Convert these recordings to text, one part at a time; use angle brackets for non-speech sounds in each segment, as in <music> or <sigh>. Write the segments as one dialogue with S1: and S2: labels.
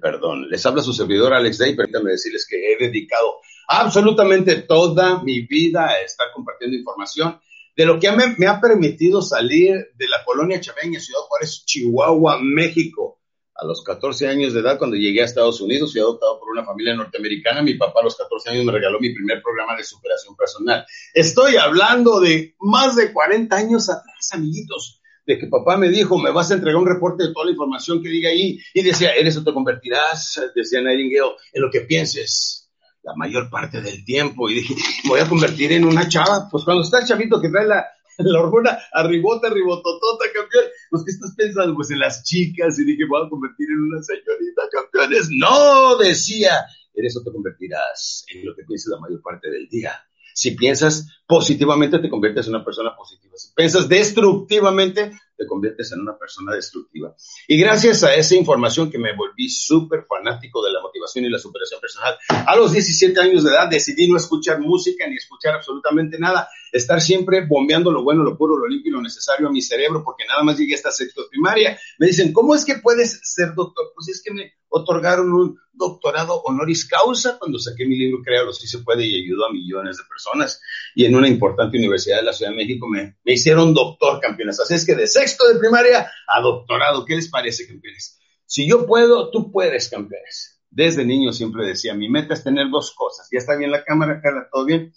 S1: perdón. Les habla su servidor Alex Day. Permítanme decirles que he dedicado absolutamente toda mi vida a estar compartiendo información de lo que me, me ha permitido salir de la colonia chaveña, Ciudad Juárez, Chihuahua, México. A los 14 años de edad, cuando llegué a Estados Unidos, fui adoptado por una familia norteamericana. Mi papá a los 14 años me regaló mi primer programa de superación personal. Estoy hablando de más de 40 años atrás, amiguitos de que papá me dijo, me vas a entregar un reporte de toda la información que diga ahí. Y decía, eres o te convertirás, decía Nightingale, en lo que pienses la mayor parte del tiempo. Y dije, voy a convertir en una chava. Pues cuando está el chavito que trae la, la hormona arribota, ribototota, campeón, pues ¿qué estás pensando? Pues en las chicas. Y dije, voy a convertir en una señorita, campeones. No, decía, eres o te convertirás en lo que pienses la mayor parte del día. Si piensas positivamente, te conviertes en una persona positiva. Si piensas destructivamente, te conviertes en una persona destructiva. Y gracias a esa información que me volví súper fanático de la motivación y la superación personal, a los 17 años de edad decidí no escuchar música ni escuchar absolutamente nada, estar siempre bombeando lo bueno, lo puro, lo limpio y lo necesario a mi cerebro, porque nada más llegué a esta sexto primaria. Me dicen, ¿cómo es que puedes ser doctor? Pues es que me otorgaron un doctorado honoris causa cuando saqué mi libro Créalo si se puede y ayudó a millones de personas. Y en una importante universidad de la Ciudad de México me, hicieron doctor, campeones. Así es que de sexto de primaria a doctorado, ¿qué les parece, campeones? Si yo puedo, tú puedes, campeones. Desde niño siempre decía, mi meta es tener dos cosas. ¿Ya está bien la cámara, Carla? ¿Todo bien?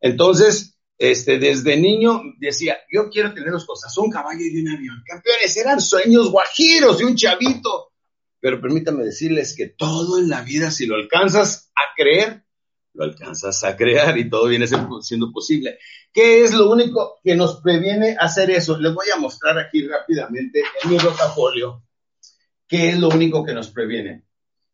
S1: Entonces, este, desde niño decía, yo quiero tener dos cosas, un caballo y un avión. Campeones, eran sueños guajiros de un chavito pero permítanme decirles que todo en la vida, si lo alcanzas a creer, lo alcanzas a crear y todo viene siendo posible. ¿Qué es lo único que nos previene hacer eso? Les voy a mostrar aquí rápidamente en mi rotafolio qué es lo único que nos previene.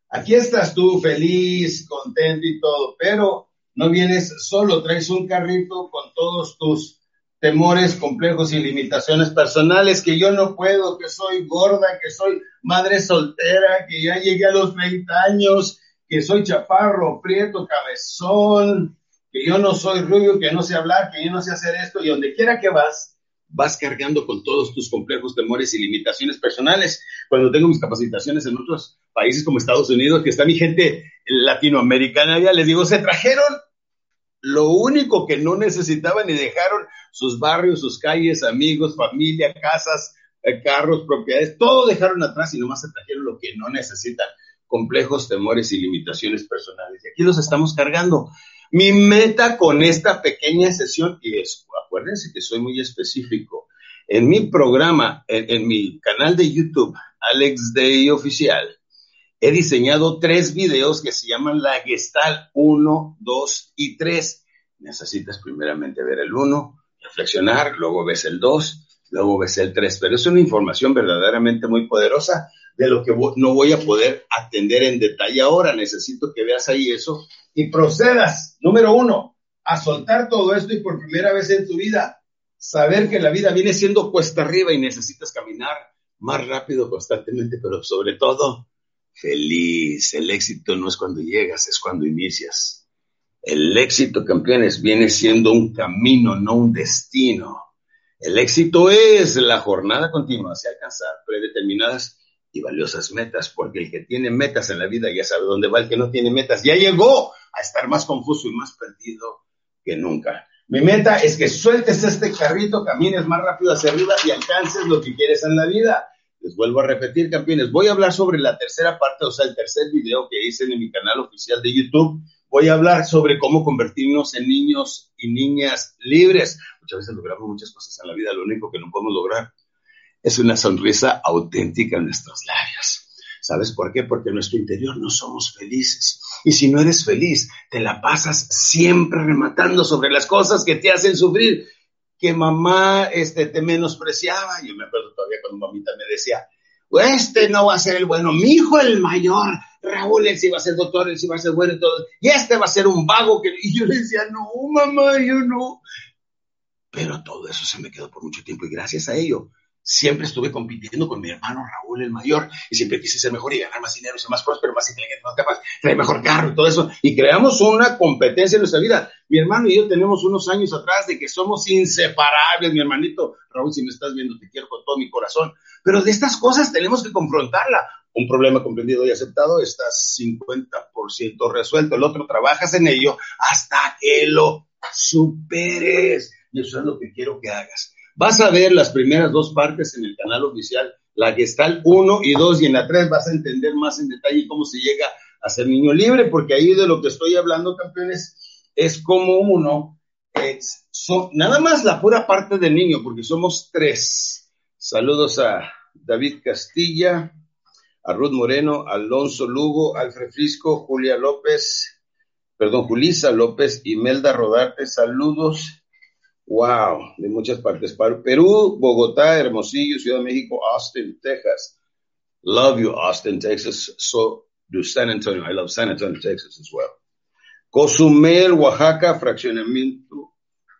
S1: Aquí estás tú feliz, contento y todo, pero no vienes solo, traes un carrito con todos tus temores, complejos y limitaciones personales, que yo no puedo, que soy gorda, que soy madre soltera, que ya llegué a los 30 años, que soy chaparro, prieto, cabezón, que yo no soy rubio, que no sé hablar, que yo no sé hacer esto, y donde quiera que vas, vas cargando con todos tus complejos, temores y limitaciones personales. Cuando tengo mis capacitaciones en otros países como Estados Unidos, que está mi gente latinoamericana, ya les digo, se trajeron lo único que no necesitaban y dejaron sus barrios, sus calles, amigos, familia, casas, eh, carros, propiedades, todo dejaron atrás y nomás se trajeron lo que no necesitan, complejos, temores y limitaciones personales. Y aquí los estamos cargando. Mi meta con esta pequeña sesión, y es, acuérdense que soy muy específico, en mi programa, en, en mi canal de YouTube, Alex Day Oficial, he diseñado tres videos que se llaman la Gestal 1, 2 y 3. Necesitas primeramente ver el 1, reflexionar, luego ves el 2, luego ves el 3. Pero es una información verdaderamente muy poderosa de lo que no voy a poder atender en detalle ahora. Necesito que veas ahí eso y procedas, número uno, a soltar todo esto y por primera vez en tu vida, saber que la vida viene siendo cuesta arriba y necesitas caminar más rápido constantemente, pero sobre todo feliz. El éxito no es cuando llegas, es cuando inicias. El éxito, campeones, viene siendo un camino, no un destino. El éxito es la jornada continua hacia alcanzar predeterminadas y valiosas metas, porque el que tiene metas en la vida ya sabe dónde va, el que no tiene metas ya llegó a estar más confuso y más perdido que nunca. Mi meta es que sueltes este carrito, camines más rápido hacia arriba y alcances lo que quieres en la vida. Les vuelvo a repetir, campeones, voy a hablar sobre la tercera parte, o sea, el tercer video que hice en mi canal oficial de YouTube. Voy a hablar sobre cómo convertirnos en niños y niñas libres. Muchas veces logramos muchas cosas en la vida, lo único que no podemos lograr es una sonrisa auténtica en nuestros labios. ¿Sabes por qué? Porque en nuestro interior no somos felices. Y si no eres feliz, te la pasas siempre rematando sobre las cosas que te hacen sufrir que mamá este, te menospreciaba. Yo me acuerdo todavía cuando mamita me decía, este no va a ser el bueno, mi hijo el mayor, Raúl, él sí va a ser doctor, él sí va a ser bueno todo, y este va a ser un vago que... Y yo le decía, no, mamá, yo no. Pero todo eso se me quedó por mucho tiempo y gracias a ello siempre estuve compitiendo con mi hermano Raúl el mayor y siempre quise ser mejor y ganar más dinero, ser más próspero, más inteligente, más capaz, traer mejor carro y todo eso. Y creamos una competencia en nuestra vida. Mi hermano y yo tenemos unos años atrás de que somos inseparables, mi hermanito Raúl, si me estás viendo, te quiero con todo mi corazón. Pero de estas cosas tenemos que confrontarla. un problema comprendido y aceptado, estás 50% resuelto. El otro, trabajas en ello hasta que lo superes. Y eso es lo que quiero que hagas. Vas a ver las primeras dos partes en el canal oficial, la que está el 1 y 2, y en la 3 vas a entender más en detalle cómo se llega a ser niño libre, porque ahí de lo que estoy hablando, campeones, es como uno, es, nada más la pura parte del niño, porque somos tres. Saludos a David Castilla, a Ruth Moreno, Alonso Lugo, Alfred Frisco, Julia López, perdón, Julisa López, Imelda Rodarte, saludos Wow, de muchas partes. Perú, Bogotá, Hermosillo, Ciudad de México, Austin, Texas. Love you, Austin, Texas. So do San Antonio. I love San Antonio, Texas as well. Cozumel, Oaxaca, fraccionamiento.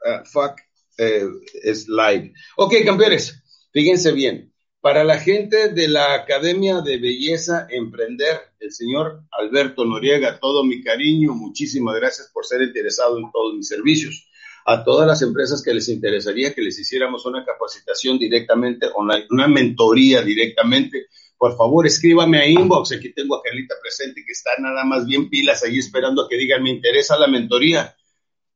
S1: Uh, fuck, uh, es live. Ok, campeones, fíjense bien. Para la gente de la Academia de Belleza Emprender, el señor Alberto Noriega, todo mi cariño, muchísimas gracias por ser interesado en todos mis servicios a todas las empresas que les interesaría que les hiciéramos una capacitación directamente online, una mentoría directamente, por favor escríbame a inbox, aquí tengo a Carlita presente que está nada más bien pilas ahí esperando a que digan me interesa la mentoría.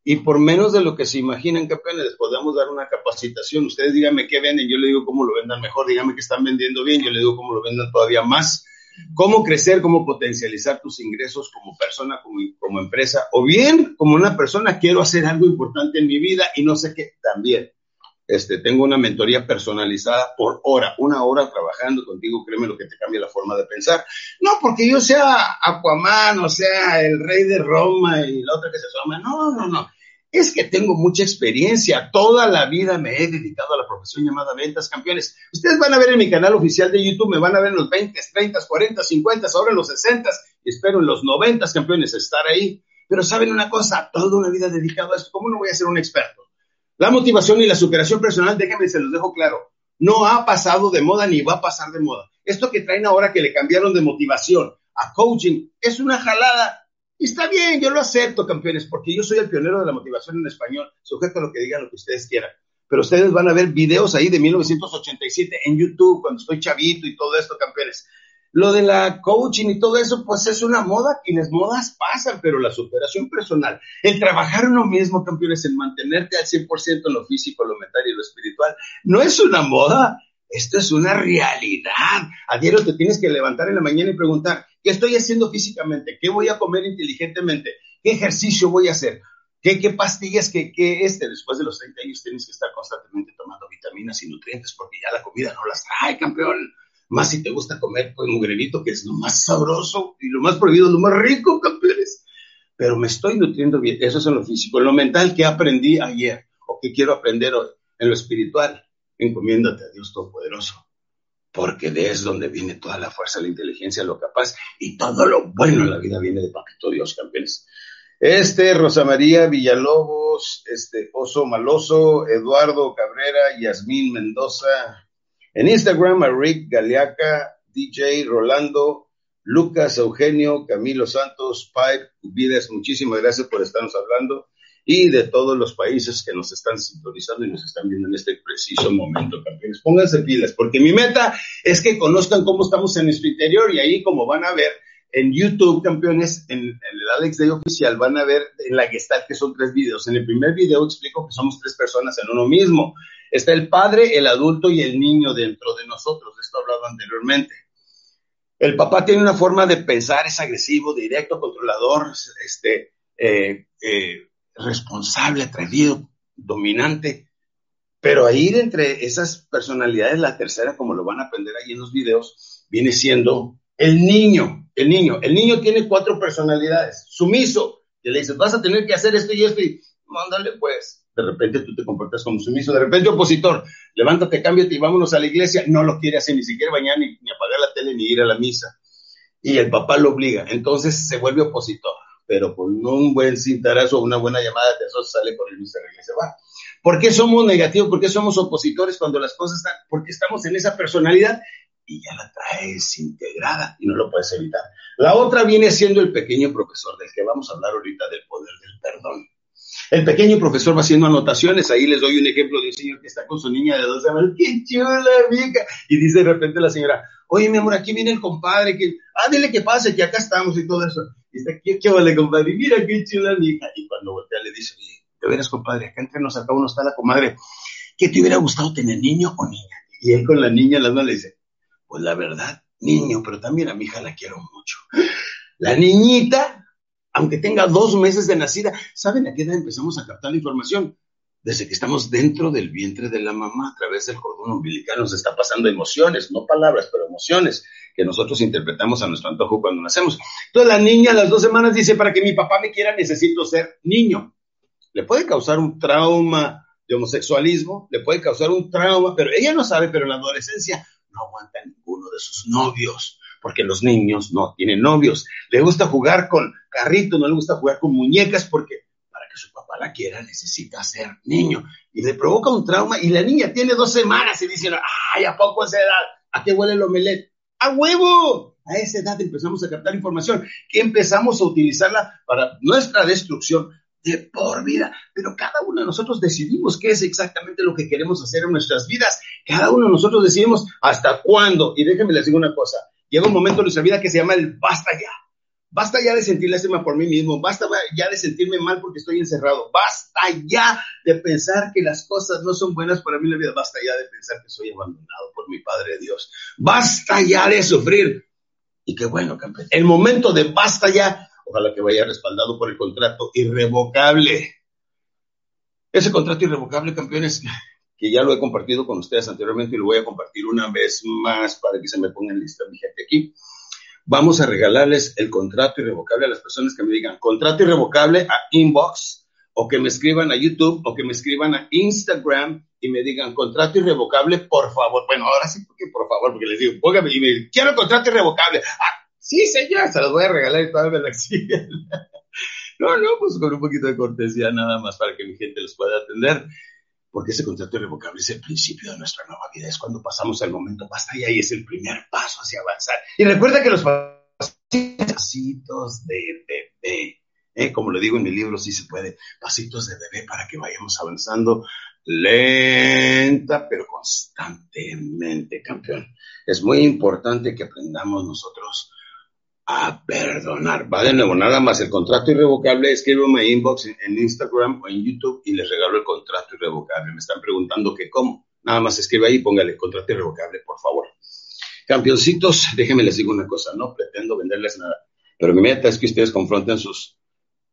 S1: Y por menos de lo que se imaginan, campeones, les podemos dar una capacitación. Ustedes díganme qué venden, yo le digo cómo lo vendan mejor, díganme que están vendiendo bien, yo le digo cómo lo vendan todavía más cómo crecer, cómo potencializar tus ingresos como persona, como, empresa, o bien como una persona, quiero hacer algo importante en mi vida y no sé qué, también. Este, tengo una mentoría personalizada por hora, una hora trabajando contigo, créeme lo que te cambia la forma de pensar. No porque yo sea Aquaman, o sea el rey de Roma y la otra que se llama, no, no, no es que tengo mucha experiencia, toda la vida me he dedicado a la profesión llamada ventas campeones. Ustedes van a ver en mi canal oficial de YouTube, me van a ver en los 20, 30, 40, 50, ahora en los 60 y espero en los 90 campeones estar ahí. Pero saben una cosa, toda una vida dedicada a esto, ¿cómo no voy a ser un experto? La motivación y la superación personal, déjenme, se los dejo claro, no ha pasado de moda ni va a pasar de moda. Esto que traen ahora que le cambiaron de motivación a coaching es una jalada y está bien, yo lo acepto, campeones, porque yo soy el pionero de la motivación en español, sujeto a lo que digan lo que ustedes quieran. Pero ustedes van a ver videos ahí de 1987 en YouTube, cuando estoy chavito y todo esto, campeones. Lo de la coaching y todo eso, pues es una moda y las modas pasan, pero la superación personal, el trabajar uno mismo, campeones, en mantenerte al 100% en lo físico, lo mental y lo espiritual, no es una moda, esto es una realidad. A diario te tienes que levantar en la mañana y preguntar, ¿Qué estoy haciendo físicamente? ¿Qué voy a comer inteligentemente? ¿Qué ejercicio voy a hacer? ¿Qué, pastillas? ¿Qué, qué este? Después de los 30 años tienes que estar constantemente tomando vitaminas y nutrientes porque ya la comida no las trae, campeón. Más si te gusta comer con un granito, que es lo más sabroso y lo más prohibido, lo más rico, campeones. Pero me estoy nutriendo bien. Eso es en lo físico. En lo mental, ¿qué aprendí ayer? ¿O qué quiero aprender hoy? En lo espiritual, encomiéndate a Dios Todopoderoso porque de es donde viene toda la fuerza, la inteligencia, lo capaz y todo lo bueno en la vida viene de Papito Dios, campeones. Este, Rosa María Villalobos, este, Oso Maloso, Eduardo Cabrera, Yasmín Mendoza. En Instagram, a Rick Galeaca, DJ Rolando, Lucas Eugenio, Camilo Santos, Pipe, Vides, muchísimas gracias por estarnos hablando y de todos los países que nos están sintonizando y nos están viendo en este preciso momento, campeones. Pónganse pilas, porque mi meta es que conozcan cómo estamos en nuestro interior y ahí, como van a ver en YouTube, campeones, en, el Alex Day oficial, van a ver en la Gestalt que son tres videos. En el primer video explico que somos tres personas en uno mismo. Está el padre, el adulto y el niño dentro de nosotros. Esto hablado anteriormente. El papá tiene una forma de pensar, es agresivo, directo, controlador, este, eh, eh, responsable, atrevido, dominante. Pero ahí entre esas personalidades, la tercera, como lo van a aprender ahí en los videos, viene siendo el niño. El niño. El niño tiene cuatro personalidades. Sumiso, que le dices, vas a tener que hacer esto y esto, y mándale pues. De repente tú te comportas como sumiso. De repente opositor, levántate, cámbiate y vámonos a la iglesia. No lo quiere hacer, ni siquiera bañar, ni, ni apagar la tele, ni ir a la misa. Y el papá lo obliga. Entonces se vuelve opositor pero con un buen cintarazo o una buena llamada de eso sale con el y se va. ¿Por qué somos negativos? ¿Por qué somos opositores cuando las cosas están? Porque estamos en esa personalidad y ya la traes integrada y no lo puedes evitar. La otra viene siendo el pequeño profesor del que vamos a hablar ahorita del poder del perdón. El pequeño profesor va haciendo anotaciones, ahí les doy un ejemplo de un señor que está con su niña de 12 años, qué chula, amiga. Y dice de repente la señora, oye, mi amor, aquí viene el compadre, que, ah, que pase, que acá estamos y todo eso. Y está, ¿qué, qué vale, compadre? Mira qué chula, amiga. Y cuando voltea le dice, de veras, compadre, acá entre nos, acá uno está la comadre, ¿qué te hubiera gustado tener, niño o niña? Y él con la niña en las le dice, pues la verdad, niño, pero también a mi hija la quiero mucho. La niñita aunque tenga dos meses de nacida. ¿Saben a qué edad empezamos a captar la información? Desde que estamos dentro del vientre de la mamá, a través del cordón umbilical, nos está pasando emociones, no palabras, pero emociones que nosotros interpretamos a nuestro antojo cuando nacemos. Entonces la niña a las dos semanas dice, para que mi papá me quiera necesito ser niño. Le puede causar un trauma de homosexualismo, le puede causar un trauma, pero ella no sabe, pero en la adolescencia no aguanta ninguno de sus novios porque los niños no tienen novios. Le gusta jugar con carritos, no le gusta jugar con muñecas porque para que su papá la quiera necesita ser niño. Y le provoca un trauma y la niña tiene dos semanas y dice, ay, ¿a poco esa edad? ¿A qué huele el omelette? ¡A huevo! A esa edad empezamos a captar información que empezamos a utilizarla para nuestra destrucción de por vida. Pero cada uno de nosotros decidimos qué es exactamente lo que queremos hacer en nuestras vidas. Cada uno de nosotros decidimos hasta cuándo. Y déjenme les digo una cosa llega un momento en nuestra vida que se llama el basta ya. Basta ya de sentir lástima por mí mismo, basta ya de sentirme mal porque estoy encerrado, basta ya de pensar que las cosas no son buenas para mí en la vida, basta ya de pensar que soy abandonado por mi Padre Dios, basta ya de sufrir. Y qué bueno, campeón. El momento de basta ya, ojalá que vaya respaldado por el contrato irrevocable. Ese contrato irrevocable, campeones, que ya lo he compartido con ustedes anteriormente y lo voy a compartir una vez más para que se me pongan lista mi gente aquí. Vamos a regalarles el contrato irrevocable a las personas que me digan contrato irrevocable a inbox o que me escriban a YouTube o que me escriban a Instagram y me digan contrato irrevocable, por favor. Bueno, ahora sí, porque por favor, porque les digo, póngame y me quiero contrato irrevocable. Ah, sí, señor, se los voy a regalar y todavía me la <laughs> No, no, pues con un poquito de cortesía nada más para que mi gente los pueda atender porque ese contrato irrevocable es el principio de nuestra nueva vida, es cuando pasamos al momento basta y es el primer paso hacia avanzar. Y recuerda que los pasitos de bebé, ¿eh? como le digo en mi libro, sí se puede, pasitos de bebé para que vayamos avanzando lenta pero constantemente, campeón. Es muy importante que aprendamos nosotros a perdonar. Va de nuevo, nada más el contrato irrevocable, escríbeme inbox en, Instagram o en YouTube y les regalo el contrato irrevocable. Me están preguntando que cómo. Nada más escribe ahí y póngale contrato irrevocable, por favor. Campeoncitos, déjenme les digo una cosa, no pretendo venderles nada, pero mi meta es que ustedes confronten sus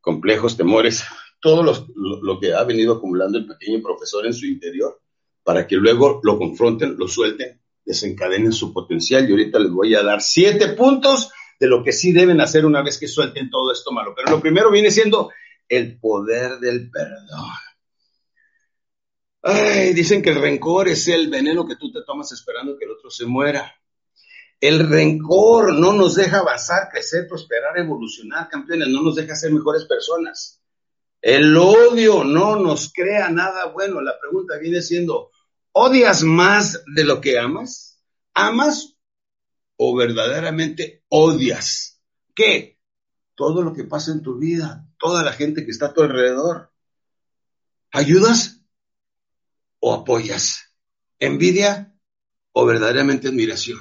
S1: complejos temores, todo lo, lo que ha venido acumulando el pequeño profesor en su interior, para que luego lo confronten, lo suelten, desencadenen su potencial. Y ahorita les voy a dar siete puntos de lo que sí deben hacer una vez que suelten todo esto malo. Pero lo primero viene siendo el poder del perdón. Ay, dicen que el rencor es el veneno que tú te tomas esperando que el otro se muera. El rencor no nos deja avanzar, crecer, prosperar, evolucionar, campeones, no nos deja ser mejores personas. El odio no nos crea nada bueno. La pregunta viene siendo, ¿odias más de lo que amas? ¿Amas o verdaderamente odias? ¿Qué? Todo lo que pasa en tu vida, toda la gente que está a tu alrededor. ¿Ayudas o apoyas? ¿Envidia o verdaderamente admiración?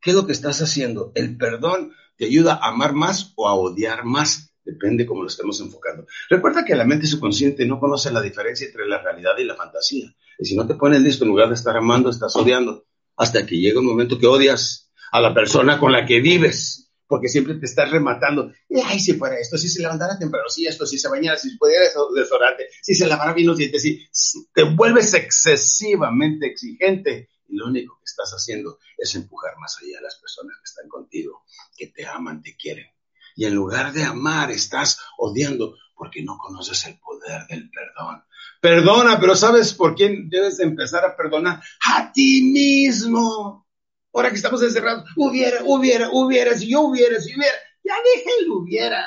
S1: ¿Qué es lo que estás haciendo? El perdón te ayuda a amar más o a odiar más. Depende cómo lo estemos enfocando. Recuerda que la mente subconsciente no conoce la diferencia entre la realidad y la fantasía. Y si no te pones listo, en lugar de estar amando, estás odiando. Hasta que llega un momento que odias a la persona con la que vives, porque siempre te estás rematando. ay, si fuera esto, si se levantara temprano, si esto, si se bañara, si pudiera desodorante, si se lavara bien los dientes, si te vuelves excesivamente exigente y lo único que estás haciendo es empujar más allá a las personas que están contigo, que te aman, te quieren. Y en lugar de amar, estás odiando porque no conoces el poder del perdón. Perdona, pero ¿sabes por quién debes empezar a perdonar? A ti mismo ahora que estamos encerrados, hubiera, hubiera, hubiera, si yo hubiera, si hubiera, ya deje el hubiera.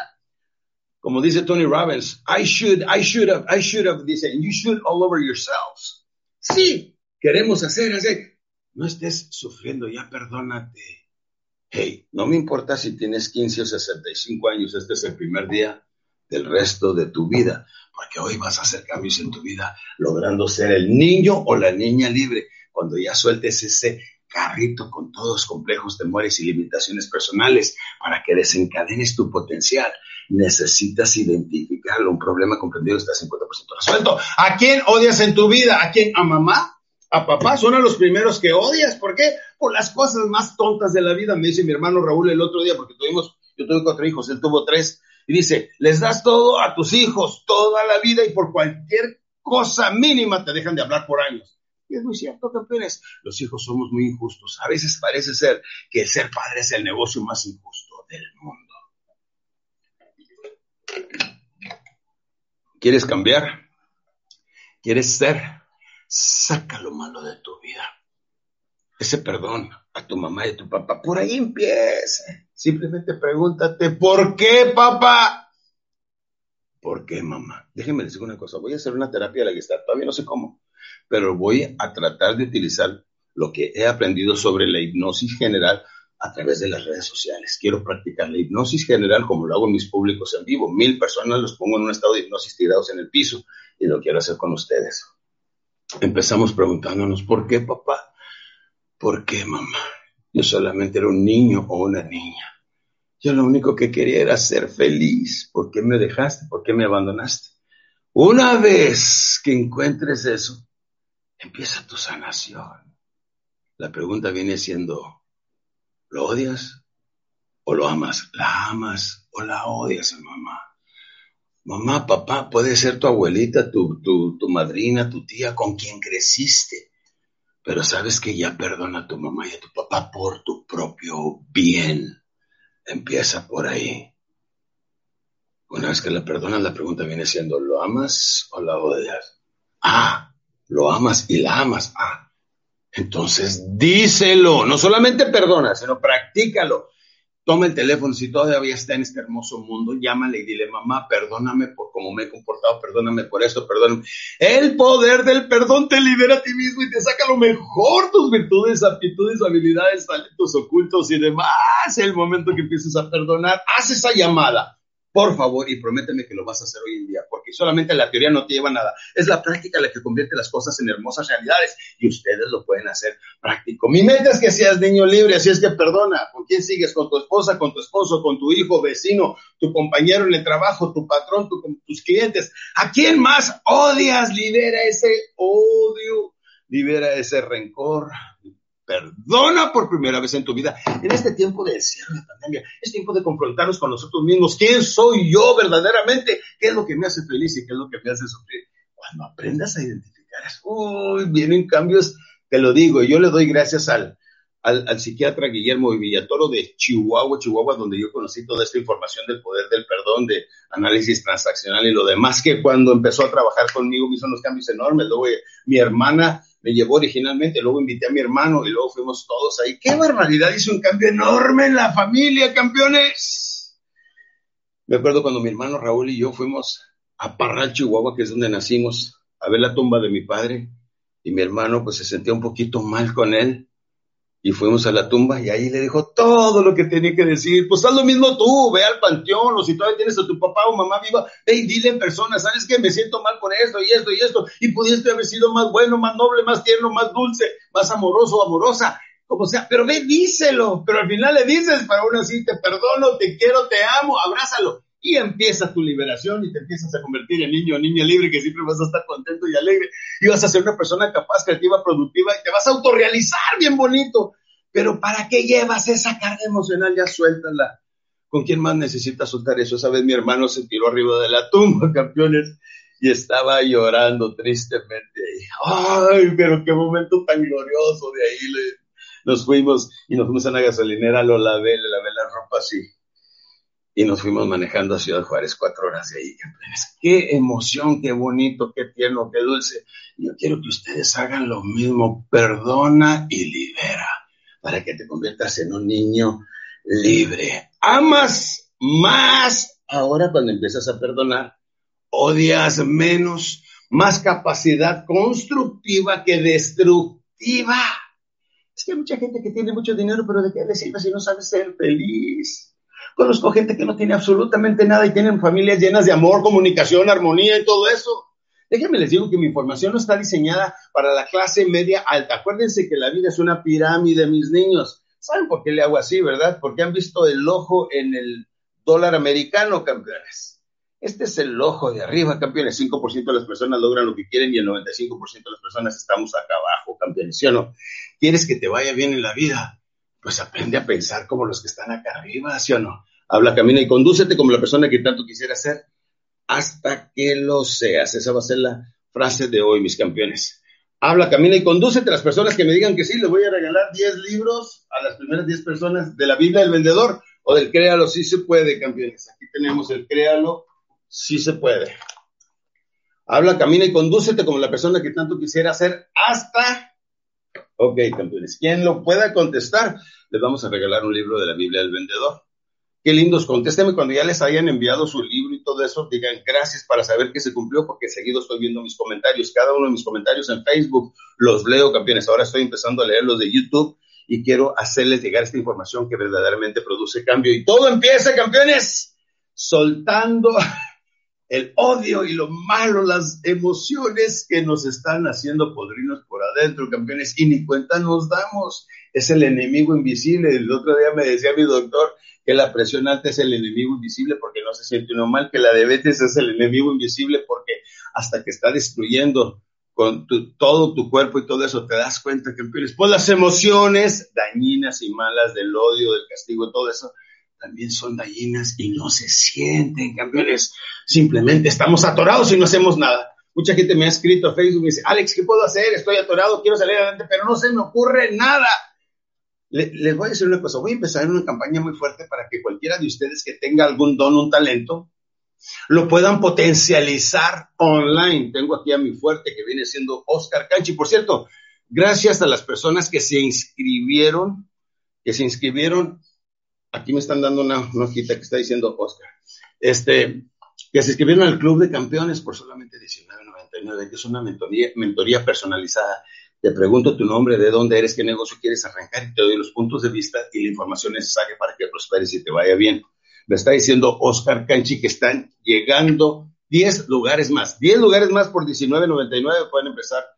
S1: Como dice Tony Robbins, I should, I should have, I should have, dice, you should all over yourselves. Sí, queremos hacer, hacer. No estés sufriendo, ya perdónate. Hey, no me importa si tienes 15 o 65 años, este es el primer día del resto de tu vida, porque hoy vas a hacer cambios en tu vida logrando ser el niño o la niña libre. Cuando ya sueltes ese carrito con todos los complejos, temores y limitaciones personales para que desencadenes tu potencial. Necesitas identificarlo. Un problema comprendido está 50% resuelto. ¿A quién odias en tu vida? ¿A quién? ¿A mamá? ¿A papá? Son a los primeros que odias. ¿Por qué? Por las cosas más tontas de la vida. Me dice mi hermano Raúl el otro día, porque tuvimos, yo tuve cuatro hijos, él tuvo tres. Y dice, les das todo a tus hijos toda la vida y por cualquier cosa mínima te dejan de hablar por años. Y es muy cierto, campeones. Los hijos somos muy injustos. A veces parece ser que ser padre es el negocio más injusto del mundo. ¿Quieres cambiar? ¿Quieres ser? Saca lo malo de tu vida. Ese perdón a tu mamá y a tu papá. Por ahí empieza. Simplemente pregúntate, ¿por qué, papá? ¿Por qué, mamá? Déjenme decir una cosa. Voy a hacer una terapia de la que está. Todavía no sé cómo pero voy a tratar de utilizar lo que he aprendido sobre la hipnosis general a través de las redes sociales. Quiero practicar la hipnosis general como lo hago en mis públicos en vivo. Mil personas los pongo en un estado de hipnosis tirados en el piso y lo quiero hacer con ustedes. Empezamos preguntándonos, ¿por qué papá? ¿Por qué mamá? Yo solamente era un niño o una niña. Yo lo único que quería era ser feliz. ¿Por qué me dejaste? ¿Por qué me abandonaste? Una vez que encuentres eso, empieza tu sanación. La pregunta viene siendo, ¿lo odias o lo amas? ¿La amas o la odias a mamá? Mamá, papá, puede ser tu abuelita, tu, tu, tu madrina, tu tía, con quien creciste. Pero sabes que ya perdona a tu mamá y a tu papá por tu propio bien. Empieza por ahí. Una vez que la perdonas, la pregunta viene siendo, ¿lo amas o la odias? Ah, lo amas y la amas. Ah, entonces díselo, no solamente perdona, sino practícalo. Toma el teléfono, si todavía está en este hermoso mundo, llámale y dile, mamá, perdóname por cómo me he comportado, perdóname por esto, perdóname. El poder del perdón te libera a ti mismo y te saca lo mejor, tus virtudes, aptitudes, habilidades, talentos ocultos y demás. El momento que empieces a perdonar, haz esa llamada por favor, y prométeme que lo vas a hacer hoy en día, porque solamente la teoría no te lleva a nada. Es la práctica la que convierte las cosas en hermosas realidades y ustedes lo pueden hacer práctico. Mi meta es que seas niño libre, así es que perdona. ¿Con quién sigues? ¿Con tu esposa, con tu esposo, con tu hijo, vecino, tu compañero en el trabajo, tu patrón, tus clientes? ¿A quién más odias? Libera ese odio, libera ese rencor, Perdona por primera vez en tu vida. En este tiempo de encierro de pandemia, es tiempo de confrontarnos con nosotros mismos. ¿Quién soy yo verdaderamente? ¿Qué es lo que me hace feliz y qué es lo que me hace sufrir? Cuando aprendas a identificar uy, vienen cambios, te lo digo. Yo le doy gracias al, al, psiquiatra Guillermo Villatoro de Chihuahua, Chihuahua, donde yo conocí toda esta información del poder del perdón, de análisis transaccional y lo demás, que cuando empezó a trabajar conmigo me hizo unos cambios enormes. Luego eh, mi hermana me llevó originalmente, luego invité a mi hermano y luego fuimos todos ahí. ¡Qué barbaridad! Hizo un cambio enorme en la familia, campeones. Me acuerdo cuando mi hermano Raúl y yo fuimos a Parral, Chihuahua, que es donde nacimos, a ver la tumba de mi padre. Y mi hermano pues se sentía un poquito mal con él y fuimos a la tumba y ahí le dijo todo lo que tenía que decir. Pues haz lo mismo tú, ve al panteón, o si todavía tienes a tu papá o mamá viva, ve y dile en persona, ¿sabes qué? Me siento mal por esto y esto y esto, y pudiste haber sido más bueno, más noble, más tierno, más dulce, más amoroso, amorosa, como sea, pero ve, díselo, pero al final le dices, para uno así, te perdono, te quiero, te amo, abrázalo y empieza tu liberación y te empiezas a convertir en niño o niña libre que siempre vas a estar contento y alegre y vas a ser una persona capaz, creativa, productiva y te vas a autorrealizar bien bonito. Pero ¿para qué llevas esa carga emocional? Ya suéltala. ¿Con quién más necesitas soltar eso? Esa vez mi hermano se tiró arriba de la tumba, <laughs> campeones, y estaba llorando tristemente. Ay, pero qué momento tan glorioso de ahí. nos fuimos y nos fuimos a la gasolinera, lo lavé, le lavé la ropa así y nos fuimos manejando a Ciudad Juárez cuatro horas de ahí. Qué emoción, qué bonito, qué tierno, qué dulce. Yo quiero que ustedes hagan lo mismo, perdona y libera, para que te conviertas en un niño libre. Amas más ahora cuando empiezas a perdonar, odias menos, más capacidad constructiva que destructiva. Es que hay mucha gente que tiene mucho dinero, pero ¿de qué le sirve si no sabe ser feliz? Conozco gente que no tiene absolutamente nada y tienen familias llenas de amor, comunicación, armonía y todo eso. Déjenme les digo que mi información no está diseñada para la clase media alta. Acuérdense que la vida es una pirámide, mis niños. ¿Saben por qué le hago así, verdad? Porque han visto el ojo en el dólar americano, campeones. Este es el ojo de arriba, campeones. 5% de las personas logran lo que quieren y el 95% de las personas estamos acá abajo, campeones. ¿Sí o no? ¿Quieres que te vaya bien en la vida? Pues aprende a pensar como los que están acá arriba, ¿sí o no? Habla, camina y condúcete como la persona que tanto quisiera ser hasta que lo seas. Esa va a ser la frase de hoy, mis campeones. Habla, camina y condúcete. Las personas que me digan que sí, les voy a regalar 10 libros a las primeras 10 personas de la Biblia del vendedor o del Créalo, sí se puede, campeones. Aquí tenemos el Créalo, sí se puede. Habla, camina y condúcete como la persona que tanto quisiera ser hasta... Ok, campeones. Quien lo pueda contestar, les vamos a regalar un libro de la Biblia del vendedor. Qué lindos, contésteme cuando ya les hayan enviado su libro y todo eso, digan gracias para saber que se cumplió, porque seguido estoy viendo mis comentarios, cada uno de mis comentarios en Facebook, los leo, campeones. Ahora estoy empezando a leer los de YouTube y quiero hacerles llegar esta información que verdaderamente produce cambio. Y todo empieza, campeones, soltando <laughs> el odio y lo malo, las emociones que nos están haciendo podrinos por adentro, campeones, y ni cuenta nos damos. Es el enemigo invisible. El otro día me decía mi doctor, que la presión alta es el enemigo invisible porque no se siente uno mal, que la diabetes es el enemigo invisible porque hasta que está destruyendo con todo tu cuerpo y todo eso, te das cuenta que empiezas. Pues las emociones dañinas y malas del odio, del castigo todo eso, también son dañinas y no se sienten, campeones. Simplemente estamos atorados y no hacemos nada. Mucha gente me ha escrito a Facebook y me dice, Alex, ¿qué puedo hacer? Estoy atorado, quiero salir adelante, pero no se me ocurre nada les voy a decir una cosa, voy a empezar una campaña muy fuerte para que cualquiera de ustedes que tenga algún don, un talento, lo puedan potencializar online. Tengo aquí a mi fuerte que viene siendo Oscar Canchi. Por cierto, gracias a las personas que se inscribieron, que se inscribieron, aquí me están dando una, hojita que está diciendo Oscar, este, que se inscribieron al Club de Campeones por solamente $19.99, que es una mentoría, mentoría personalizada te pregunto tu nombre, de dónde eres, qué negocio quieres arrancar y te doy los puntos de vista y la información necesaria para que prosperes y te vaya bien. Me está diciendo Oscar Canchi que están llegando 10 lugares más. 10 lugares más por $19.99 pueden empezar a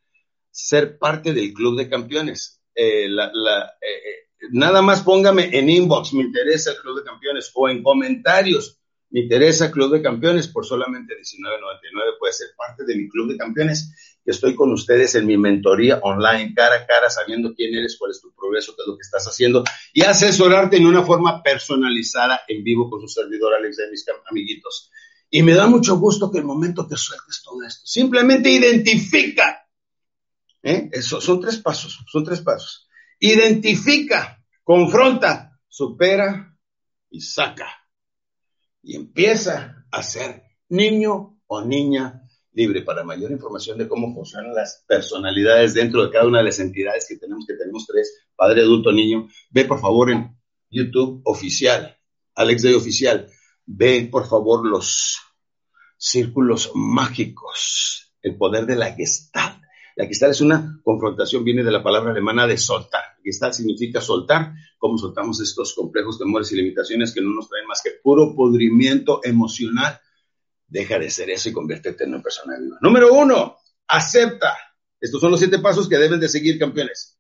S1: ser parte del Club de Campeones. Eh, eh, eh, nada más póngame en inbox, me interesa el Club de Campeones o en comentarios me interesa Club de Campeones por solamente $19.99. Puede ser parte de mi Club de Campeones. Estoy con ustedes en mi mentoría online, cara a cara, sabiendo quién eres, cuál es tu progreso, qué es lo que estás haciendo y asesorarte en una forma personalizada en vivo con su servidor Alex de mis amiguitos. Y me da mucho gusto que el momento que sueltes todo esto, simplemente identifica. ¿eh? Eso, son tres pasos, son tres pasos. Identifica, confronta, supera y saca y empieza a ser niño o niña libre. Para mayor información de cómo funcionan las personalidades dentro de cada una de las entidades que tenemos, que tenemos tres, padre, adulto, niño, ve por favor en YouTube oficial, Alex Day oficial, ve por favor los círculos mágicos, el poder de la Gestalt. La Gestalt es una confrontación, viene de la palabra alemana de soltar. Gestalt significa soltar, cómo soltamos estos complejos temores y limitaciones que no nos traen más que puro podrimiento emocional. Deja de ser eso y conviértete en una persona viva. Número uno, acepta. Estos son los siete pasos que deben de seguir, campeones.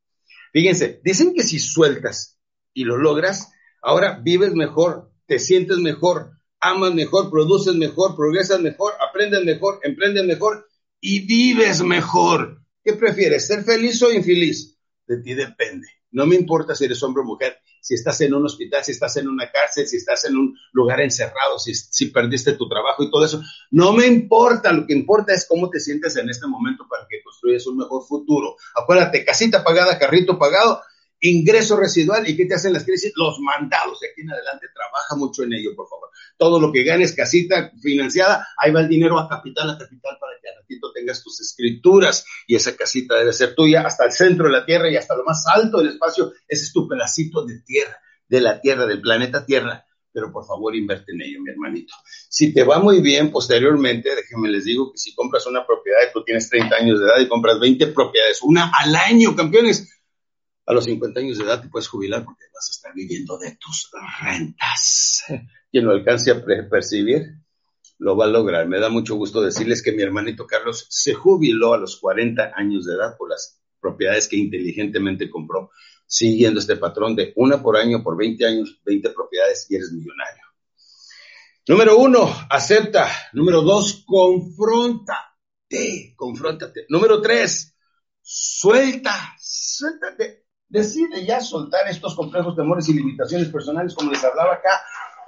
S1: Fíjense, dicen que si sueltas y lo logras, ahora vives mejor, te sientes mejor, amas mejor, produces mejor, progresas mejor, aprendes mejor, emprendes mejor y vives mejor. ¿Qué prefieres, ser feliz o infeliz? De ti depende. No me importa si eres hombre o mujer, si estás en un hospital, si estás en una cárcel, si estás en un lugar encerrado, si, si perdiste tu trabajo y todo eso. No me importa, lo que importa es cómo te sientes en este momento para que construyas un mejor futuro. Acuérdate, casita pagada, carrito pagado, ingreso residual y qué te hacen las crisis, los mandados. De aquí en adelante trabaja mucho en ello, por favor. Todo lo que ganes, casita financiada, ahí va el dinero a capital, a capital para ratito tengas tus escrituras y esa casita debe ser tuya hasta el centro de la Tierra y hasta lo más alto del espacio. Ese es tu pedacito de tierra, de la Tierra, del planeta Tierra. Pero por favor, invierte en ello, mi hermanito. Si te va muy bien posteriormente, déjenme les digo que si compras una propiedad tú tienes 30 años de edad y compras 20 propiedades, una al año, campeones, a los 50 años de edad te puedes jubilar porque vas a estar viviendo de tus rentas. Quien lo alcance a percibir, lo va a lograr. Me da mucho gusto decirles que mi hermanito Carlos se jubiló a los 40 años de edad por las propiedades que inteligentemente compró, siguiendo este patrón de una por año, por 20 años, 20 propiedades y eres millonario. Número uno, acepta. Número dos, confróntate, confróntate. Número tres, suelta, suéltate. Decide ya soltar estos complejos temores y limitaciones personales, como les hablaba acá.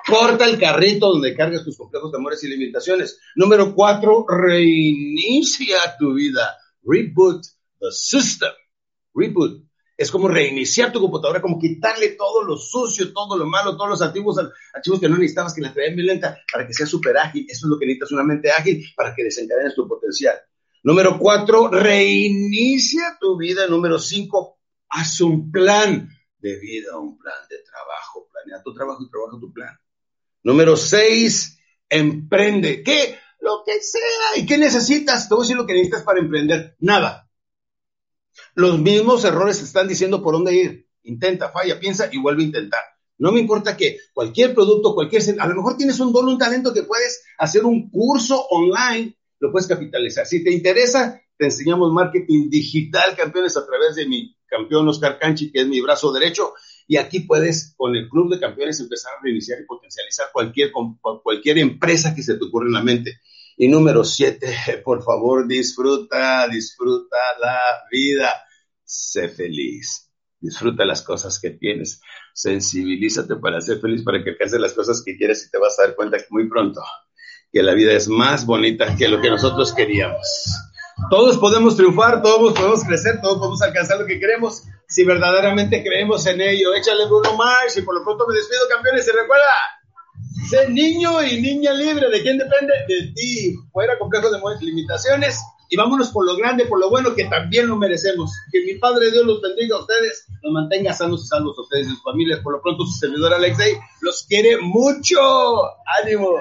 S1: Corta el carrito donde cargas tus complejos temores y limitaciones. Número cuatro, reinicia tu vida. Reboot the system. Reboot. Es como reiniciar tu computadora, como quitarle todo lo sucio, todo lo malo, todos los antiguos archivos que no necesitabas, que la traían muy lenta, para que sea súper ágil. Eso es lo que necesitas, una mente ágil para que desencadenes tu potencial. Número cuatro, reinicia tu vida. Número cinco, haz un plan de vida, un plan de trabajo. Planea tu trabajo y trabaja tu plan. Número seis, emprende. ¿Qué? Lo que sea. ¿Y qué necesitas? Te voy a decir lo que necesitas para emprender. Nada. Los mismos errores te están diciendo por dónde ir. Intenta, falla, piensa y vuelve a intentar. No me importa que cualquier producto, cualquier... A lo mejor tienes un don, un talento que puedes hacer un curso online, lo puedes capitalizar. Si te interesa, te enseñamos marketing digital, campeones, a través de mi campeón Oscar Canchi, que es mi brazo derecho. Y aquí puedes, con el Club de Campeones, empezar a reiniciar y potencializar cualquier, cualquier empresa que se te ocurra en la mente. Y número siete, <laughs> por favor, disfruta, disfruta la vida. Sé feliz. Disfruta las cosas que tienes. Sensibilízate para ser feliz, para que alcances las cosas que quieres y te vas a dar cuenta muy pronto que la vida es más bonita que lo que nosotros queríamos. Todos podemos triunfar, todos podemos crecer, todos podemos alcanzar lo que queremos si verdaderamente creemos en ello. Échale Bruno Mars y por lo pronto me despido, campeones. Y recuerda, Sé niño y niña libre. ¿De quién depende? De ti. Fuera complejo de limitaciones. Y vámonos por lo grande, por lo bueno, que también lo merecemos. Que mi Padre Dios los bendiga a ustedes, los mantenga sanos y salvos a ustedes y sus familias. Por lo pronto, su servidor Alexei los quiere mucho. ¡Ánimo!